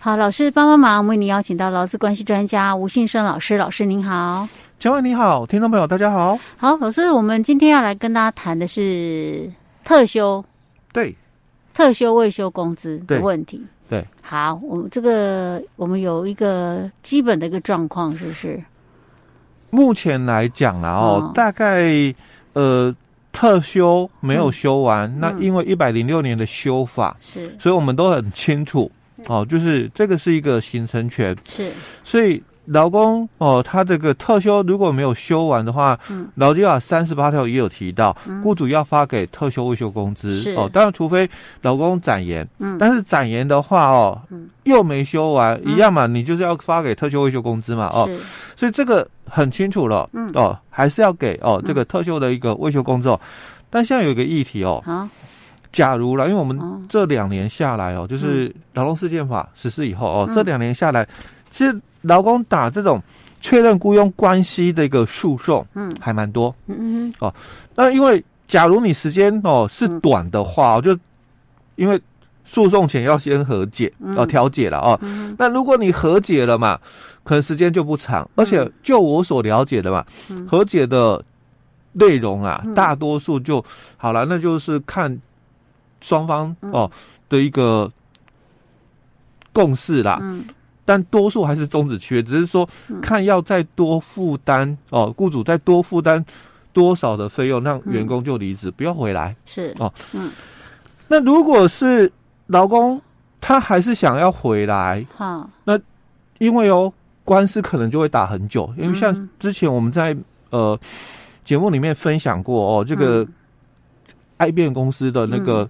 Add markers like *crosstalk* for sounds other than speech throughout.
好，老师帮帮忙，为您邀请到劳资关系专家吴信生老师，老师您好。嘉惠你好，听众朋友大家好。好，老师，我们今天要来跟大家谈的是特休，对，特休未休工资的问题。对，对好，我们这个我们有一个基本的一个状况，是不是？目前来讲啦，哦，哦大概呃。特休没有休完，嗯、那因为一百零六年的修法是，所以我们都很清楚哦，就是这个是一个形成权是，所以劳工哦，他这个特休如果没有休完的话，嗯，劳基法三十八条也有提到，雇主要发给特休未休工资哦，当然除非劳工展延，嗯，但是展延的话哦，嗯，又没休完一样嘛，你就是要发给特休未休工资嘛，哦，所以这个。很清楚了，嗯。哦，还是要给哦这个特休的一个未休工资哦。但现在有一个议题哦，啊，假如了，因为我们这两年下来哦，就是劳动事件法实施以后哦，这两年下来，其实劳工打这种确认雇佣关系的一个诉讼，嗯，还蛮多，嗯嗯哦，那因为假如你时间哦是短的话，就因为。诉讼前要先和解，要调解了哦。嗯、那如果你和解了嘛，可能时间就不长。嗯、而且就我所了解的嘛，嗯、和解的内容啊，嗯、大多数就好了，那就是看双方哦的一个共识啦。嗯、但多数还是终止契约，只是说看要再多负担哦，雇主再多负担多少的费用，让员工就离职，不要回来。是。哦，嗯。那如果是劳工他还是想要回来，好，那因为哦，官司可能就会打很久，因为像之前我们在呃节目里面分享过哦，这个爱变公司的那个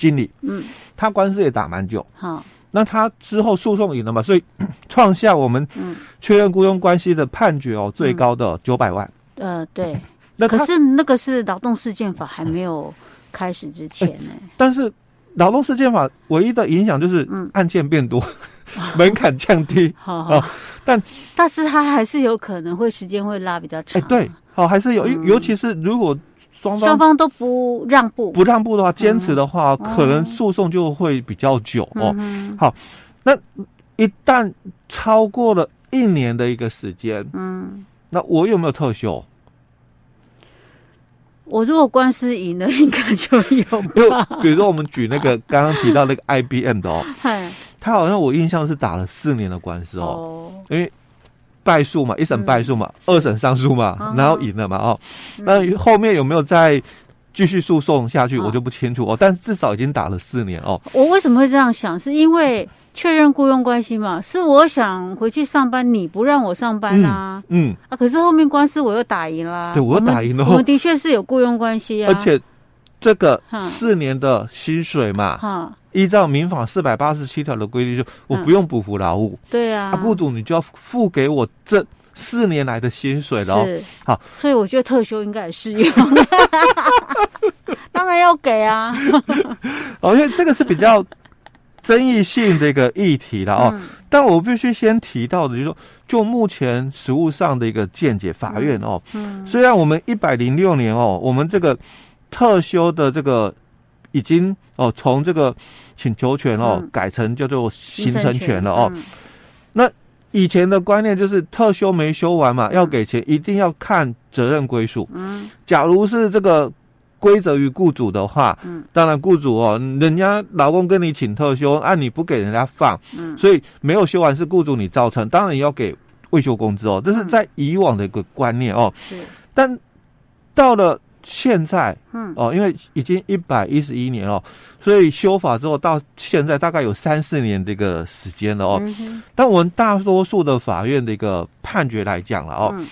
经理，嗯，他官司也打蛮久，好，那他之后诉讼赢了嘛，所以 *coughs* 创下我们确认雇佣关系的判决哦，最高的九百万，呃，对，*laughs* 那可是那个是劳动事件法还没有开始之前呢，但是。劳动事件法唯一的影响就是案件变多，嗯、*laughs* 门槛降低。*laughs* 好好，但但是他还是有可能会时间会拉比较长。哎，对，好，还是有，嗯、尤其是如果双方双方都不让步，不让步的话，坚持的话，嗯、可能诉讼就会比较久哦。嗯、好，那一旦超过了一年的一个时间，嗯，那我有没有特休？我如果官司赢了，应该就有吧。比如说，我们举那个刚刚提到那个 IBM 的哦，*laughs* 他好像我印象是打了四年的官司哦，因为败诉嘛，一审败诉嘛，二审上诉嘛，然后赢了嘛哦。那后面有没有再继续诉讼下去，我就不清楚哦。但至少已经打了四年哦。我为什么会这样想？是因为。确认雇佣关系嘛，是我想回去上班，你不让我上班啊？嗯，嗯啊，可是后面官司我又打赢啦，对，我又打赢了。我们的确是有雇佣关系啊，而且这个四年的薪水嘛，哈，依照民法四百八十七条的规定，就我不用补服劳务，对啊，雇主你就要付给我这四年来的薪水了，是。好，所以我觉得特休应该也适用，*laughs* 当然要给啊，*laughs* 哦，因为这个是比较。争议性的一个议题了哦，嗯、但我必须先提到的，就是说，就目前实务上的一个见解，法院哦，嗯，虽然我们一百零六年哦，我们这个特休的这个已经哦，从这个请求权哦，嗯、改成叫做形成权了哦，嗯、那以前的观念就是特休没休完嘛，要给钱，一定要看责任归属，嗯，假如是这个。归责于雇主的话，嗯，当然雇主哦，人家老公跟你请特休，按、啊、你不给人家放，嗯，所以没有休完是雇主你造成，当然要给未休工资哦，这是在以往的一个观念哦，是，但到了现在，嗯，哦，因为已经一百一十一年了，所以修法之后到现在大概有三四年的一个时间了哦，嗯、但我们大多数的法院的一个判决来讲了哦，嗯、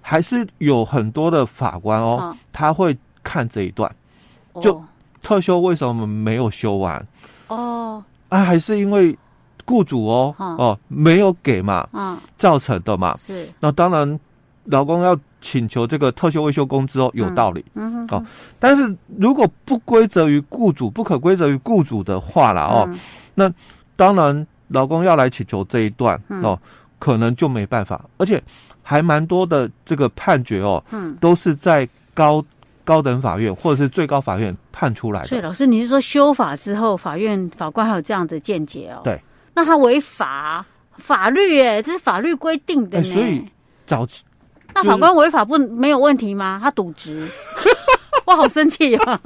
还是有很多的法官哦，哦。他会。看这一段，就特休为什么没有修完？哦，啊，还是因为雇主哦哦。没有给嘛，嗯，造成的嘛。是，那当然，老公要请求这个特休未休工资哦，有道理。嗯哦，但是如果不归责于雇主，不可归责于雇主的话了哦，那当然劳工要来请求这一段哦，可能就没办法，而且还蛮多的这个判决哦，嗯，都是在高。高等法院或者是最高法院判出来的。所以老师，你是说修法之后，法院法官还有这样的见解哦？对，那他违法法律哎，这是法律规定的呢。所以早期那法官违法不没有问题吗？他渎职，*laughs* 我好生气啊！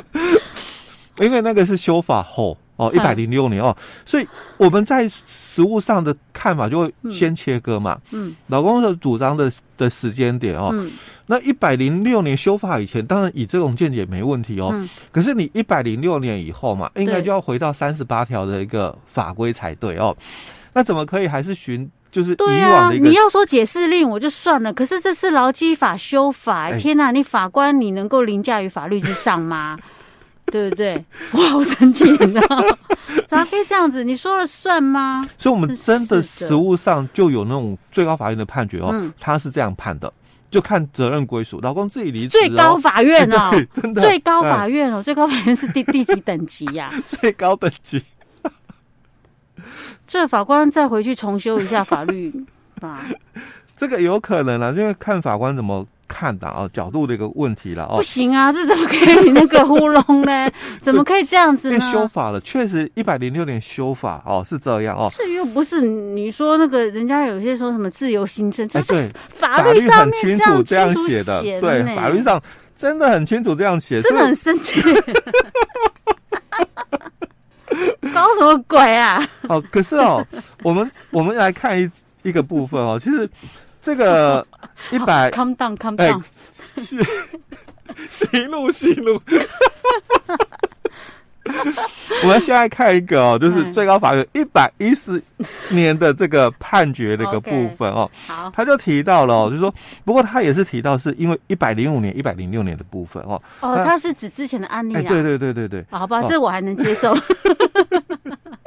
*laughs* 因为那个是修法后哦，一百零六年哦，所以我们在实务上的看法就会先切割嘛。嗯，老公的主张的的时间点哦，嗯，那一百零六年修法以前，当然以这种见解没问题哦。嗯，可是你一百零六年以后嘛，应该就要回到三十八条的一个法规才对哦。那怎么可以还是循就是？对啊，你要说解释令我就算了，可是这是劳基法修法，天哪！你法官你能够凌驾于法律之上吗？*laughs* 对不对？我好生气，你知道吗？咋可以这样子？你说了算吗？所以，我们真的实务上就有那种最高法院的判决哦，嗯、他是这样判的，就看责任归属，老公自己离职、哦。最高法院哦，*laughs* 真的，最高法院哦，最高法院是第第几等级呀、啊？*laughs* 最高等级。*laughs* 这法官再回去重修一下法律 *laughs* 吧。这个有可能啊，因为看法官怎么。看的啊，角度的一个问题了哦。不行啊，这怎么可以那个糊弄呢？*laughs* 怎么可以这样子呢？修法了，确实一百零六年修法哦，是这样哦。这又不是你说那个人家有些说什么自由新生，这是法律上面这样这样写的，对，法律上真的很清楚这样写，真的很生气。搞什么鬼啊？哦，可是哦，*laughs* 我们我们来看一一个部分哦，其实。这个一百 come down come down，是行路行路。*laughs* *laughs* 我们现在看一个哦，就是最高法院一百一十年的这个判决的一个部分哦。好，他就提到了，就是说，不过他也是提到是因为一百零五年、一百零六年的部分哦。哦，他是指之前的案例啊？对对对对对。好吧，这我还能接受。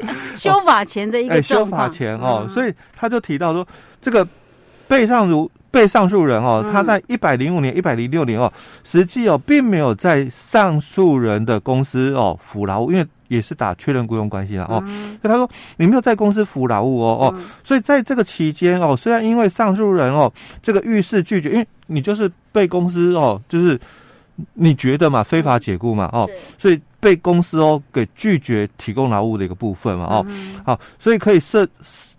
*laughs* 修法前的一个修法前哦，所以他就提到说这个。被上如被上诉人哦，他在一百零五年、一百零六年哦，实际哦，并没有在上诉人的公司哦服劳务，因为也是打确认雇佣关系了哦。所以他说你没有在公司服劳务哦哦，所以在这个期间哦，虽然因为上诉人哦这个遇事拒绝，因为你就是被公司哦，就是你觉得嘛非法解雇嘛哦，所以被公司哦给拒绝提供劳务的一个部分嘛哦，好，所以可以设。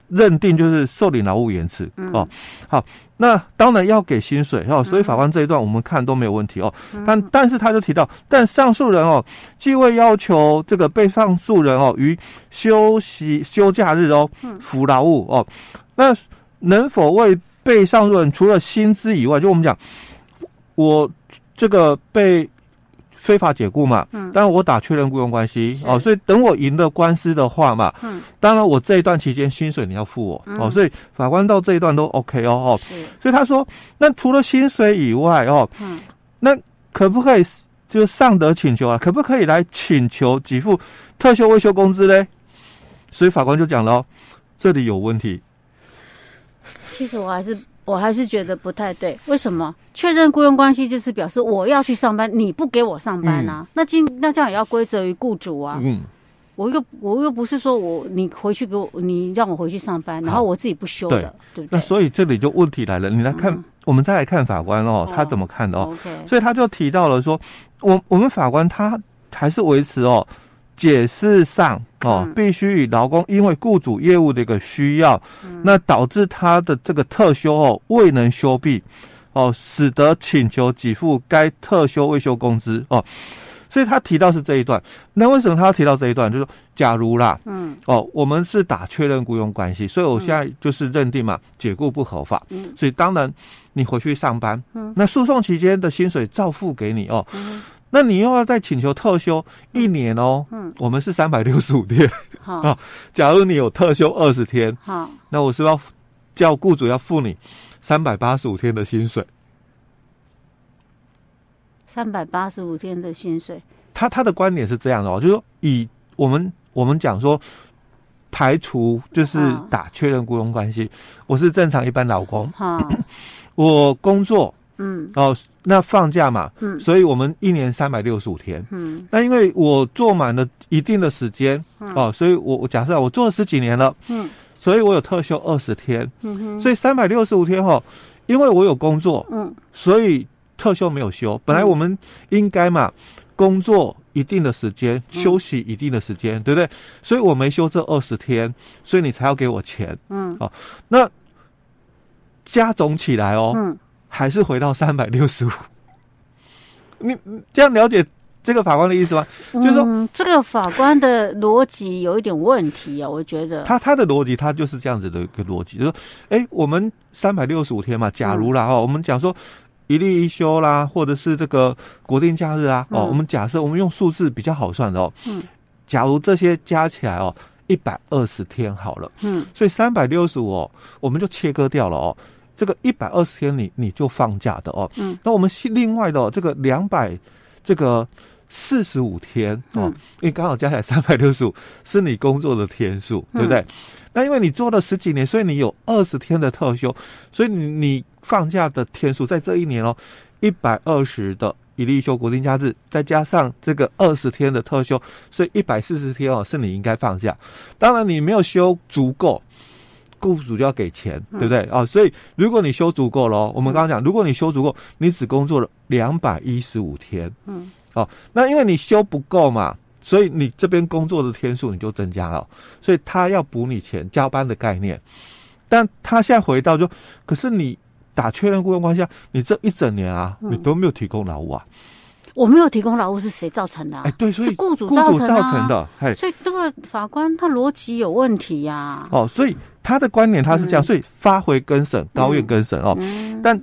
认定就是受理劳务延迟哦，好，那当然要给薪水哦，所以法官这一段我们看都没有问题哦，但但是他就提到，但上诉人哦，既未要求这个被上诉人哦于休息休假日哦服劳务哦，那能否为被上诉人除了薪资以外，就我们讲，我这个被。非法解雇嘛，嗯，当然我打确认雇佣关系哦，所以等我赢了官司的话嘛，嗯，当然我这一段期间薪水你要付我、嗯、哦，所以法官到这一段都 OK 哦哦，所以他说，那除了薪水以外哦，嗯，那可不可以就上得请求啊？可不可以来请求给付特休未休工资嘞？所以法官就讲了，这里有问题。其实我还是。我还是觉得不太对，为什么？确认雇佣关系就是表示我要去上班，你不给我上班啊？嗯、那今那这样也要归责于雇主啊？嗯，我又我又不是说我你回去给我，你让我回去上班，然后我自己不休的，对，对不对？那所以这里就问题来了，你来看，嗯、我们再来看法官哦，他怎么看的哦？哦 okay、所以他就提到了说，我我们法官他还是维持哦。解释上哦，必须以劳工因为雇主业务的一个需要，嗯、那导致他的这个特休哦未能休毕哦，使得请求给付该特休未休工资哦，所以他提到是这一段。那为什么他要提到这一段？就是说，假如啦，嗯，哦，我们是打确认雇佣关系，所以我现在就是认定嘛，解雇不合法，嗯，所以当然你回去上班，嗯，那诉讼期间的薪水照付给你哦。嗯那你又要再请求特休一年哦，嗯，我们是三百六十五天，好。*laughs* 啊。假如你有特休二十天，好，那我是不是要叫雇主要付你三百八十五天的薪水？三百八十五天的薪水，他他的观点是这样的哦，就是说以我们我们讲说排除就是打确认雇佣关系，我是正常一般老公，好，*clears throat* 我工作。嗯，哦，那放假嘛，嗯，所以我们一年三百六十五天，嗯，那因为我做满了一定的时间，嗯、哦，所以我我假设我做了十几年了，嗯，所以我有特休二十天，嗯哼，所以三百六十五天哈、哦，因为我有工作，嗯，所以特休没有休，本来我们应该嘛，工作一定的时间，休息一定的时间，嗯、对不对？所以我没休这二十天，所以你才要给我钱。嗯，哦，那加总起来哦，嗯，还是回到三百六十五。*laughs* 你这样了解这个法官的意思吗？嗯、就是说，这个法官的逻辑有一点问题啊，我觉得。他他的逻辑，他就是这样子的一个逻辑，就是说，哎，我们三百六十五天嘛，假如啦，哈、嗯，我们讲说。一例一休啦，或者是这个国定假日啊，哦，我们假设我们用数字比较好算的哦，嗯，假如这些加起来哦，一百二十天好了，嗯，所以三百六十五哦，我们就切割掉了哦，这个一百二十天你你就放假的哦，嗯，那我们另外的哦，这个两百这个四十五天哦，因为刚好加起来 *laughs* 三百六十五是你工作的天数，对不对？那因为你做了十几年，所以你有二十天的特休，所以你你。放假的天数在这一年哦，一百二十的一例休国定假日，再加上这个二十天的特休，所以一百四十天哦是你应该放假。当然你没有休足够，雇主就要给钱，对不对啊？所以如果你休足够了，我们刚刚讲，如果你休足够，你只工作了两百一十五天，嗯，哦，那因为你休不够嘛，所以你这边工作的天数你就增加了，所以他要补你钱，加班的概念。但他现在回到就，可是你。打确认雇佣关系啊，你这一整年啊，嗯、你都没有提供劳务啊？我没有提供劳务是谁造成的、啊？哎，对，所以雇主造成的。造成的嘿，所以这个法官他逻辑有问题呀、啊。哦，所以他的观点他是这样，嗯、所以发回更审，高院更审哦。嗯、但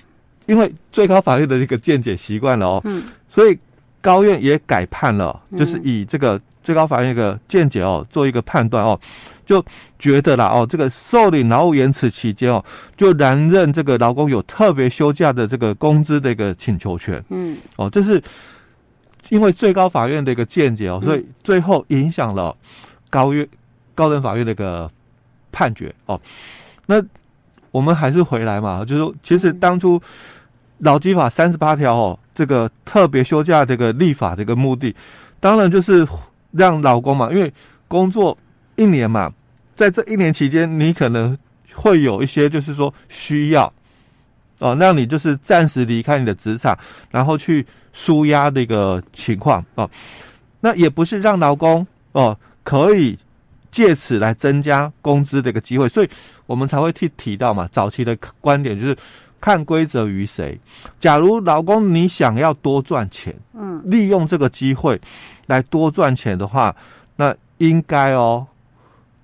因为最高法院的这个见解习惯了哦，嗯，所以高院也改判了，就是以这个最高法院一个见解哦做一个判断哦。就觉得啦哦，这个受理劳务延迟期间哦，就然任这个劳工有特别休假的这个工资的一个请求权。嗯，哦，这是因为最高法院的一个见解哦，所以最后影响了高院高等法院的一个判决哦。那我们还是回来嘛，就是说，其实当初劳基法三十八条哦，这个特别休假这个立法的一个目的，当然就是让劳工嘛，因为工作一年嘛。在这一年期间，你可能会有一些，就是说需要哦，让你就是暂时离开你的职场，然后去舒压的一个情况哦。那也不是让劳工哦可以借此来增加工资的一个机会，所以我们才会提提到嘛。早期的观点就是看规则于谁。假如老公你想要多赚钱，嗯，利用这个机会来多赚钱的话，那应该哦。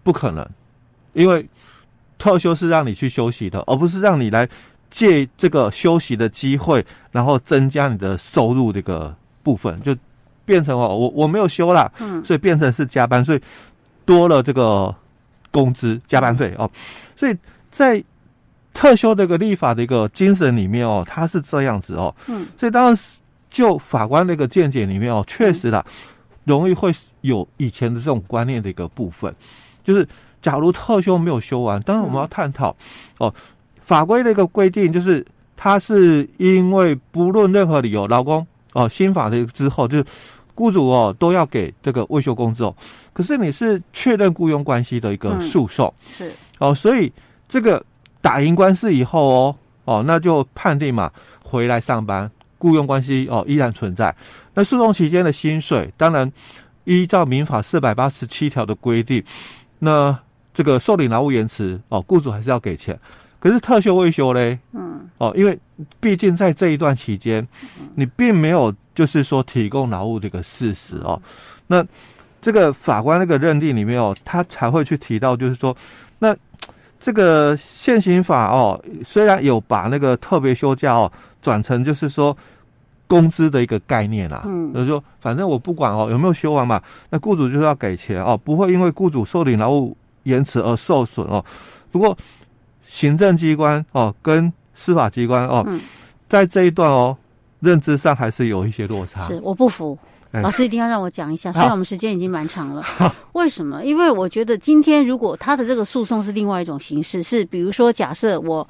不可能，因为特休是让你去休息的，而不是让你来借这个休息的机会，然后增加你的收入这个部分，就变成哦，我我没有休啦，嗯，所以变成是加班，所以多了这个工资加班费哦，所以在特休这个立法的一个精神里面哦，它是这样子哦，嗯，所以当然就法官那个见解里面哦，确实啦，容易会有以前的这种观念的一个部分。就是，假如特休没有休完，当然我们要探讨哦，法规的一个规定就是，他是因为不论任何理由，劳工哦，新法的之后，就是雇主哦都要给这个未休工资哦。可是你是确认雇佣关系的一个诉讼，是哦，所以这个打赢官司以后哦哦，那就判定嘛，回来上班，雇佣关系哦依然存在。那诉讼期间的薪水，当然依照民法四百八十七条的规定。那这个受理劳务延迟哦，雇主还是要给钱，可是特休未休嘞，嗯，哦，因为毕竟在这一段期间，你并没有就是说提供劳务这个事实哦，那这个法官那个认定里面哦，他才会去提到就是说，那这个现行法哦，虽然有把那个特别休假哦转成就是说。工资的一个概念啦，嗯，就是说，反正我不管哦，有没有休完嘛，那雇主就是要给钱哦，不会因为雇主受领劳务延迟而受损哦。不过，行政机关哦跟司法机关哦，嗯、在这一段哦认知上还是有一些落差。是，我不服，老师一定要让我讲一下。虽然我们时间已经蛮长了，为什么？因为我觉得今天如果他的这个诉讼是另外一种形式，是比如说假设我。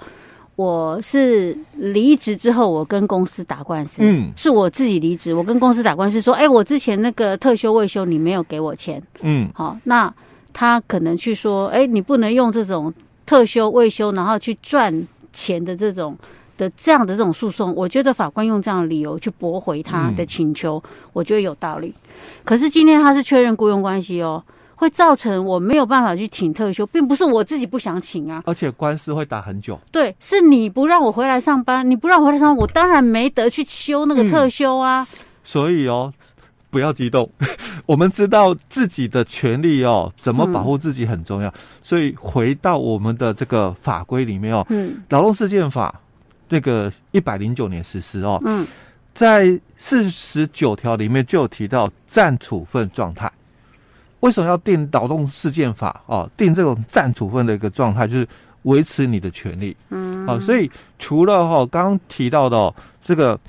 我是离职之后，我跟公司打官司。嗯，是我自己离职，我跟公司打官司说，哎、欸，我之前那个特休未休，你没有给我钱。嗯，好，那他可能去说，哎、欸，你不能用这种特休未休，然后去赚钱的这种的这样的这种诉讼，我觉得法官用这样的理由去驳回他的请求，嗯、我觉得有道理。可是今天他是确认雇佣关系哦，会造成我没有办法去请特休，并不是我自己不想请啊，而且官司会打很久。对，是你不让我回来上班，你不让我回来上班，我当然没得去休那个特休啊。嗯、所以哦，不要激动，*laughs* 我们知道自己的权利哦，怎么保护自己很重要。嗯、所以回到我们的这个法规里面哦，嗯，劳动事件法。这个一百零九年实施哦，嗯，在四十九条里面就有提到暂处分状态。为什么要定劳动事件法哦？定这种暂处分的一个状态，就是维持你的权利。嗯，啊，所以除了哈刚刚提到的这个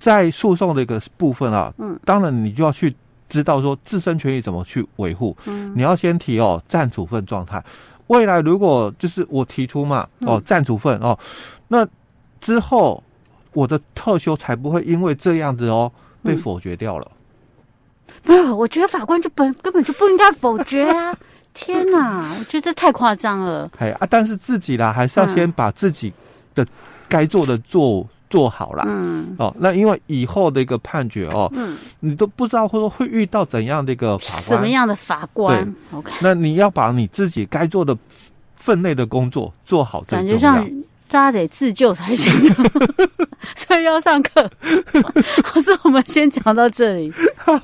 在诉讼的一个部分啊，嗯，当然你就要去知道说自身权益怎么去维护。嗯，你要先提哦暂处分状态。未来如果就是我提出嘛，哦暂处分哦，那。之后，我的特休才不会因为这样子哦被否决掉了。没有，我觉得法官就本根本就不应该否决啊！*laughs* 天哪，我觉得这太夸张了。哎啊，但是自己啦，还是要先把自己的该做的做做好了。嗯。哦，那因为以后的一个判决哦，嗯，你都不知道会说会遇到怎样的一个法官，什么样的法官？对，OK。那你要把你自己该做的分内的工作做好，感觉像。大家得自救才行，*laughs* 所以要上课。老师，我们先讲到这里。*laughs* 好。